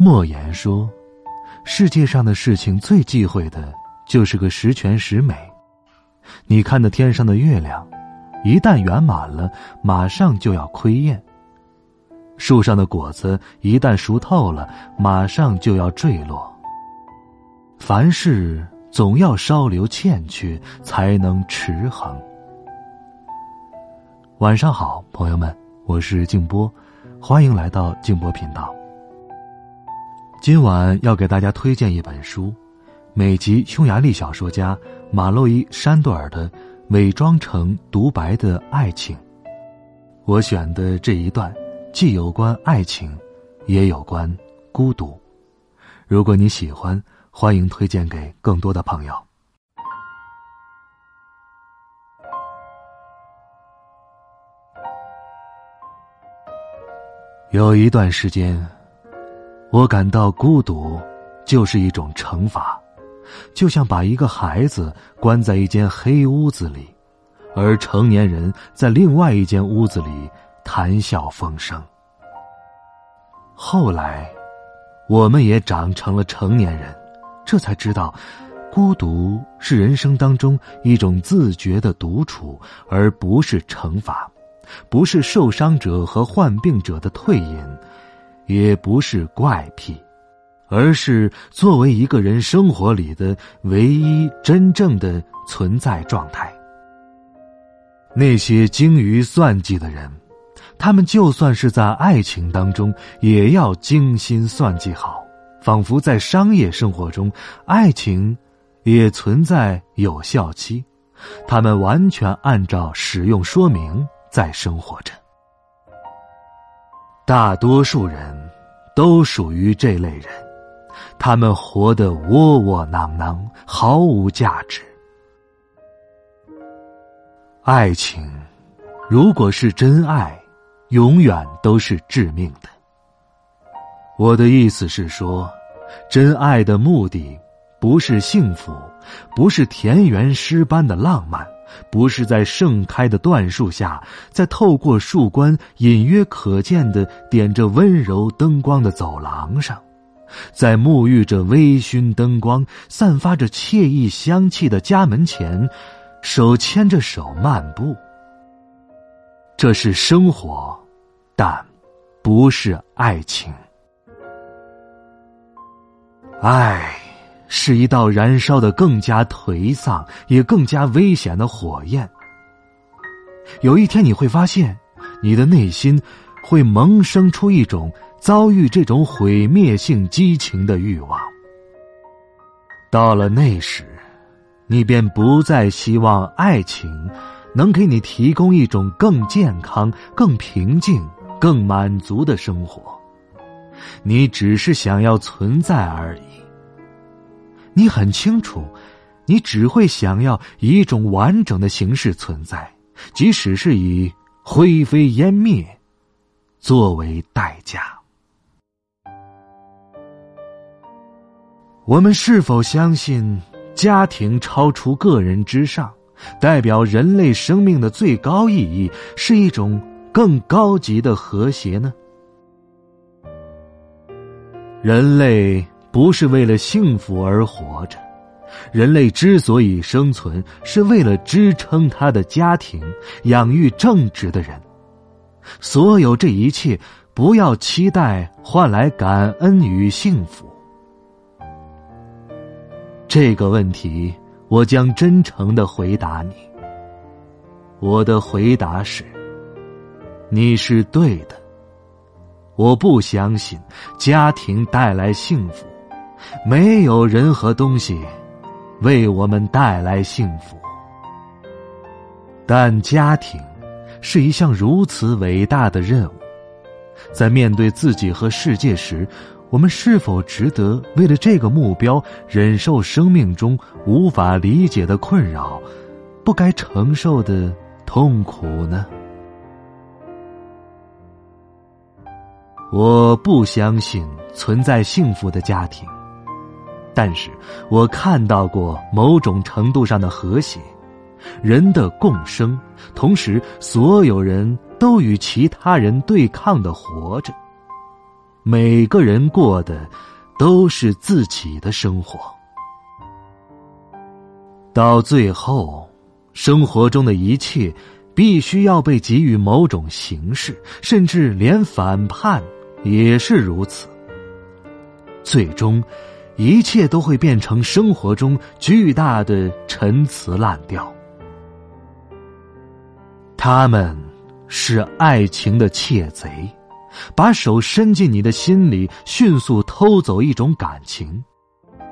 莫言说：“世界上的事情最忌讳的就是个十全十美。你看那天上的月亮，一旦圆满了，马上就要亏厌；树上的果子一旦熟透了，马上就要坠落。凡事总要稍留欠缺，才能持恒。”晚上好，朋友们，我是静波，欢迎来到静波频道。今晚要给大家推荐一本书，美籍匈牙利小说家马洛伊·山多尔的《伪装成独白的爱情》。我选的这一段，既有关爱情，也有关孤独。如果你喜欢，欢迎推荐给更多的朋友。有一段时间。我感到孤独，就是一种惩罚，就像把一个孩子关在一间黑屋子里，而成年人在另外一间屋子里谈笑风生。后来，我们也长成了成年人，这才知道，孤独是人生当中一种自觉的独处，而不是惩罚，不是受伤者和患病者的退隐。也不是怪癖，而是作为一个人生活里的唯一真正的存在状态。那些精于算计的人，他们就算是在爱情当中，也要精心算计好，仿佛在商业生活中，爱情也存在有效期，他们完全按照使用说明在生活着。大多数人都属于这类人，他们活得窝窝囊囊，毫无价值。爱情，如果是真爱，永远都是致命的。我的意思是说，真爱的目的不是幸福，不是田园诗般的浪漫。不是在盛开的椴树下，在透过树冠隐约可见的点着温柔灯光的走廊上，在沐浴着微醺灯光、散发着惬意香气的家门前，手牵着手漫步。这是生活，但不是爱情。爱。是一道燃烧的更加颓丧，也更加危险的火焰。有一天你会发现，你的内心会萌生出一种遭遇这种毁灭性激情的欲望。到了那时，你便不再希望爱情能给你提供一种更健康、更平静、更满足的生活，你只是想要存在而已。你很清楚，你只会想要以一种完整的形式存在，即使是以灰飞烟灭作为代价。我们是否相信家庭超出个人之上，代表人类生命的最高意义是一种更高级的和谐呢？人类。不是为了幸福而活着，人类之所以生存，是为了支撑他的家庭，养育正直的人。所有这一切，不要期待换来感恩与幸福。这个问题，我将真诚的回答你。我的回答是：你是对的。我不相信家庭带来幸福。没有人和东西为我们带来幸福，但家庭是一项如此伟大的任务。在面对自己和世界时，我们是否值得为了这个目标忍受生命中无法理解的困扰，不该承受的痛苦呢？我不相信存在幸福的家庭，但是我看到过某种程度上的和谐，人的共生，同时所有人都与其他人对抗的活着。每个人过的都是自己的生活，到最后，生活中的一切必须要被给予某种形式，甚至连反叛也是如此。最终，一切都会变成生活中巨大的陈词滥调。他们是爱情的窃贼。把手伸进你的心里，迅速偷走一种感情，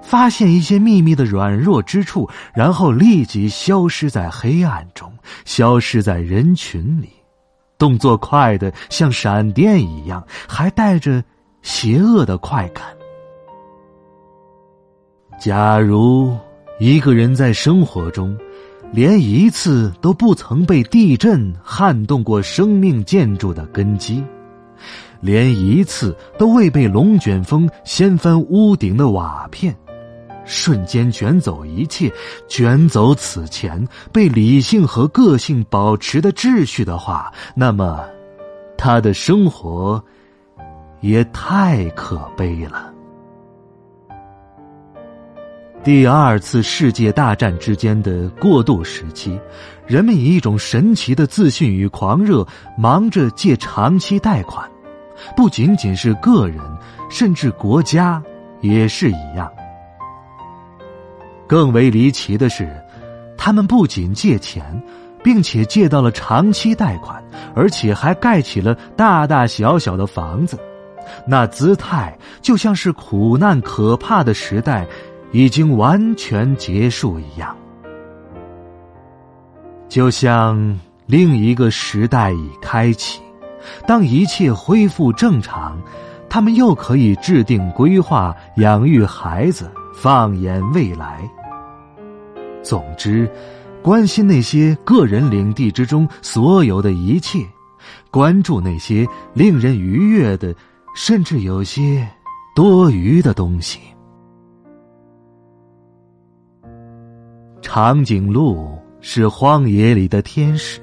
发现一些秘密的软弱之处，然后立即消失在黑暗中，消失在人群里，动作快的像闪电一样，还带着邪恶的快感。假如一个人在生活中，连一次都不曾被地震撼动过生命建筑的根基。连一次都未被龙卷风掀翻屋顶的瓦片，瞬间卷走一切，卷走此前被理性和个性保持的秩序的话，那么，他的生活也太可悲了。第二次世界大战之间的过渡时期，人们以一种神奇的自信与狂热，忙着借长期贷款。不仅仅是个人，甚至国家也是一样。更为离奇的是，他们不仅借钱，并且借到了长期贷款，而且还盖起了大大小小的房子，那姿态就像是苦难可怕的时代已经完全结束一样，就像另一个时代已开启。当一切恢复正常，他们又可以制定规划、养育孩子、放眼未来。总之，关心那些个人领地之中所有的一切，关注那些令人愉悦的，甚至有些多余的东西。长颈鹿是荒野里的天使，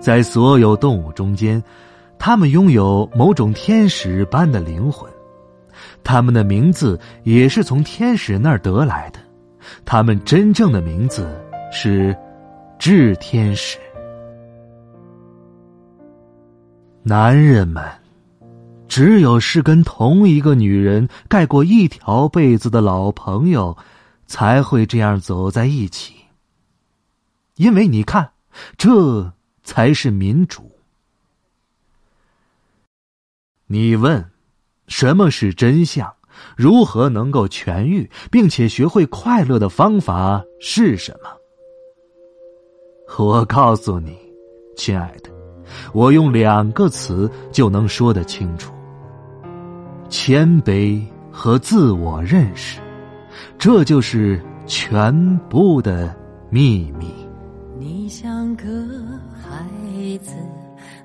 在所有动物中间。他们拥有某种天使般的灵魂，他们的名字也是从天使那儿得来的。他们真正的名字是炽天使。男人们，只有是跟同一个女人盖过一条被子的老朋友，才会这样走在一起。因为你看，这才是民主。你问，什么是真相？如何能够痊愈，并且学会快乐的方法是什么？我告诉你，亲爱的，我用两个词就能说得清楚：谦卑和自我认识。这就是全部的秘密。你像个孩子。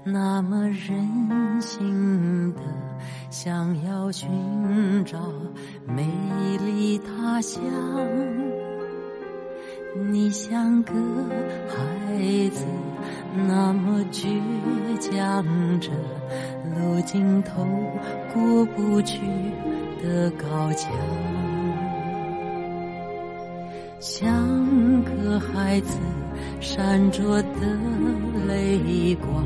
那么任性的想要寻找美丽他乡，你像个孩子，那么倔强着路尽头过不去的高墙，像个孩子闪着的泪光。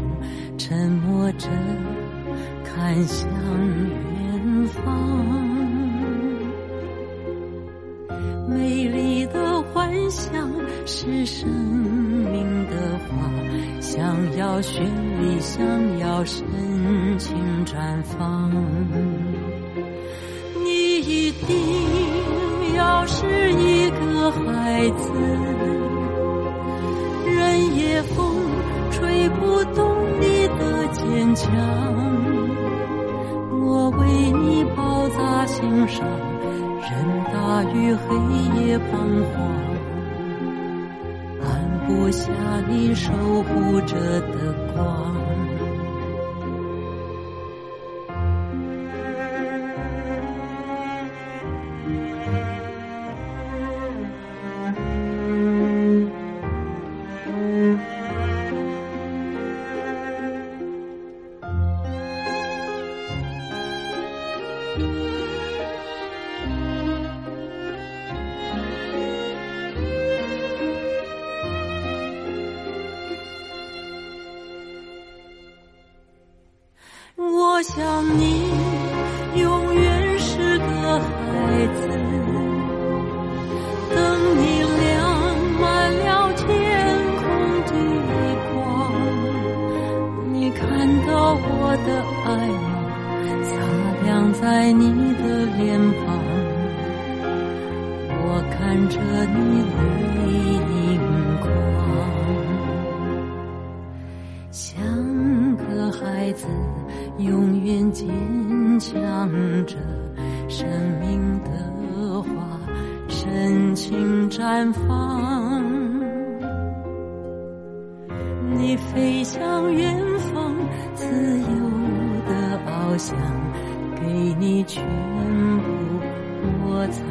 沉默着看向远方，美丽的幻想是生命的花，想要绚丽，想要深情绽放。你一定我是一个孩子，任夜风吹不动你的。坚强，我为你包扎。心上，任大雨黑夜彷徨，按不下你守护着的光。想你永远是个孩子，等你亮满了天空的光，你看到我的爱吗？擦亮在你的脸庞，我看着你远方。你飞向远方，自由的翱翔，给你全部，我才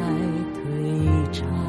退场。